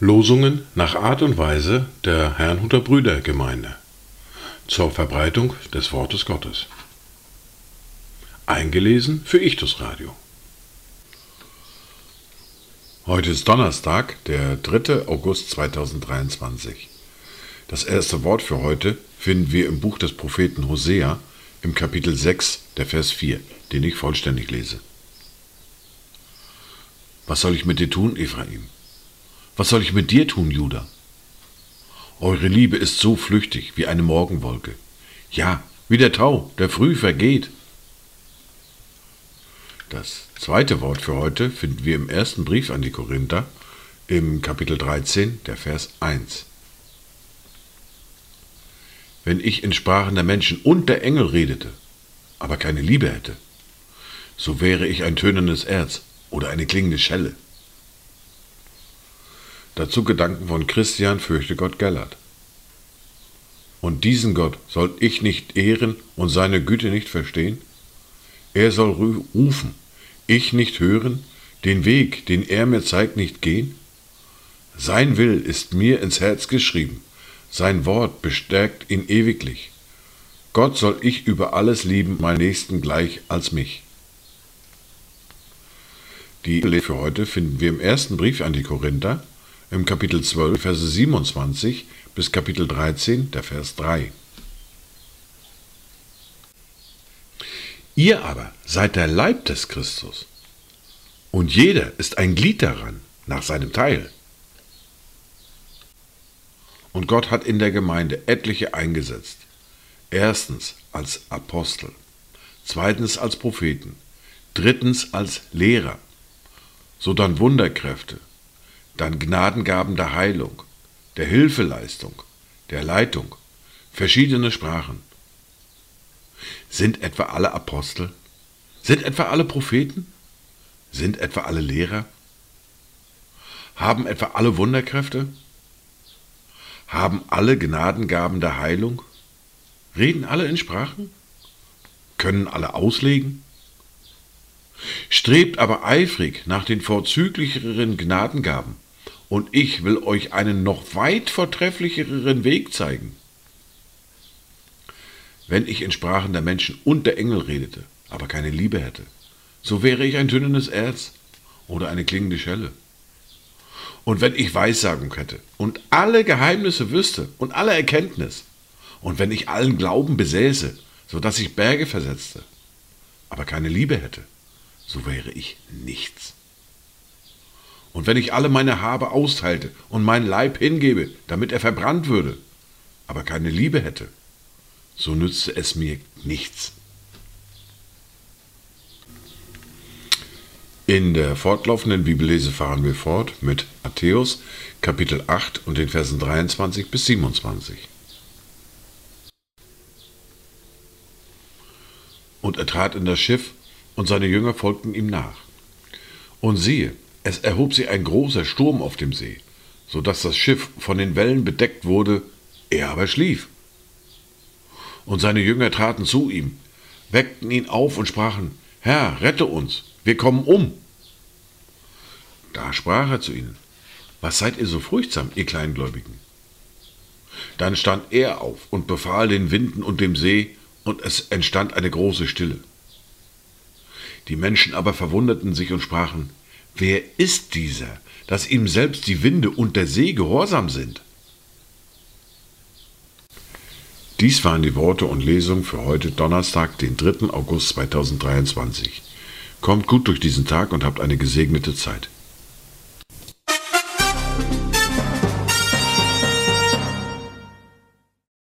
Losungen nach Art und Weise der Herrnhuter Brüdergemeinde zur Verbreitung des Wortes Gottes. Eingelesen für Ichtus Radio. Heute ist Donnerstag, der 3. August 2023. Das erste Wort für heute finden wir im Buch des Propheten Hosea im Kapitel 6, der Vers 4, den ich vollständig lese. Was soll ich mit dir tun, Ephraim? Was soll ich mit dir tun, Judah? Eure Liebe ist so flüchtig wie eine Morgenwolke. Ja, wie der Tau, der früh vergeht. Das zweite Wort für heute finden wir im ersten Brief an die Korinther im Kapitel 13, der Vers 1. Wenn ich in Sprachen der Menschen und der Engel redete, aber keine Liebe hätte, so wäre ich ein tönendes Erz oder eine klingende Schelle. Dazu Gedanken von Christian Fürchte Gott Gellert. Und diesen Gott soll ich nicht ehren und seine Güte nicht verstehen? Er soll rufen, ich nicht hören, den Weg, den er mir zeigt, nicht gehen? Sein Will ist mir ins Herz geschrieben, sein Wort bestärkt ihn ewiglich. Gott soll ich über alles lieben, mein Nächsten gleich als mich. Die für heute finden wir im ersten Brief an die Korinther, im Kapitel 12, Verse 27 bis Kapitel 13, der Vers 3. Ihr aber seid der Leib des Christus, und jeder ist ein Glied daran, nach seinem Teil. Und Gott hat in der Gemeinde etliche eingesetzt. Erstens als Apostel, zweitens als Propheten, drittens als Lehrer, sodann Wunderkräfte, dann Gnadengaben der Heilung, der Hilfeleistung, der Leitung, verschiedene Sprachen. Sind etwa alle Apostel? Sind etwa alle Propheten? Sind etwa alle Lehrer? Haben etwa alle Wunderkräfte? Haben alle Gnadengaben der Heilung? Reden alle in Sprachen? Können alle auslegen? Strebt aber eifrig nach den vorzüglicheren Gnadengaben und ich will euch einen noch weit vortrefflicheren Weg zeigen. Wenn ich in Sprachen der Menschen und der Engel redete, aber keine Liebe hätte, so wäre ich ein dünnes Erz oder eine klingende Schelle. Und wenn ich Weissagung hätte und alle Geheimnisse wüsste und alle Erkenntnis, und wenn ich allen Glauben besäße, so dass ich Berge versetzte, aber keine Liebe hätte, so wäre ich nichts. Und wenn ich alle meine Habe austeilte und meinen Leib hingebe, damit er verbrannt würde, aber keine Liebe hätte, so nützte es mir nichts. In der fortlaufenden Bibellese fahren wir fort mit Matthäus Kapitel 8 und den Versen 23 bis 27. Und er trat in das Schiff, und seine Jünger folgten ihm nach. Und siehe, es erhob sich ein großer Sturm auf dem See, so dass das Schiff von den Wellen bedeckt wurde, er aber schlief. Und seine Jünger traten zu ihm, weckten ihn auf und sprachen, Herr, rette uns, wir kommen um. Da sprach er zu ihnen, was seid ihr so furchtsam, ihr Kleingläubigen? Dann stand er auf und befahl den Winden und dem See, und es entstand eine große Stille. Die Menschen aber verwunderten sich und sprachen, Wer ist dieser, dass ihm selbst die Winde und der See gehorsam sind? Dies waren die Worte und Lesungen für heute Donnerstag, den 3. August 2023. Kommt gut durch diesen Tag und habt eine gesegnete Zeit.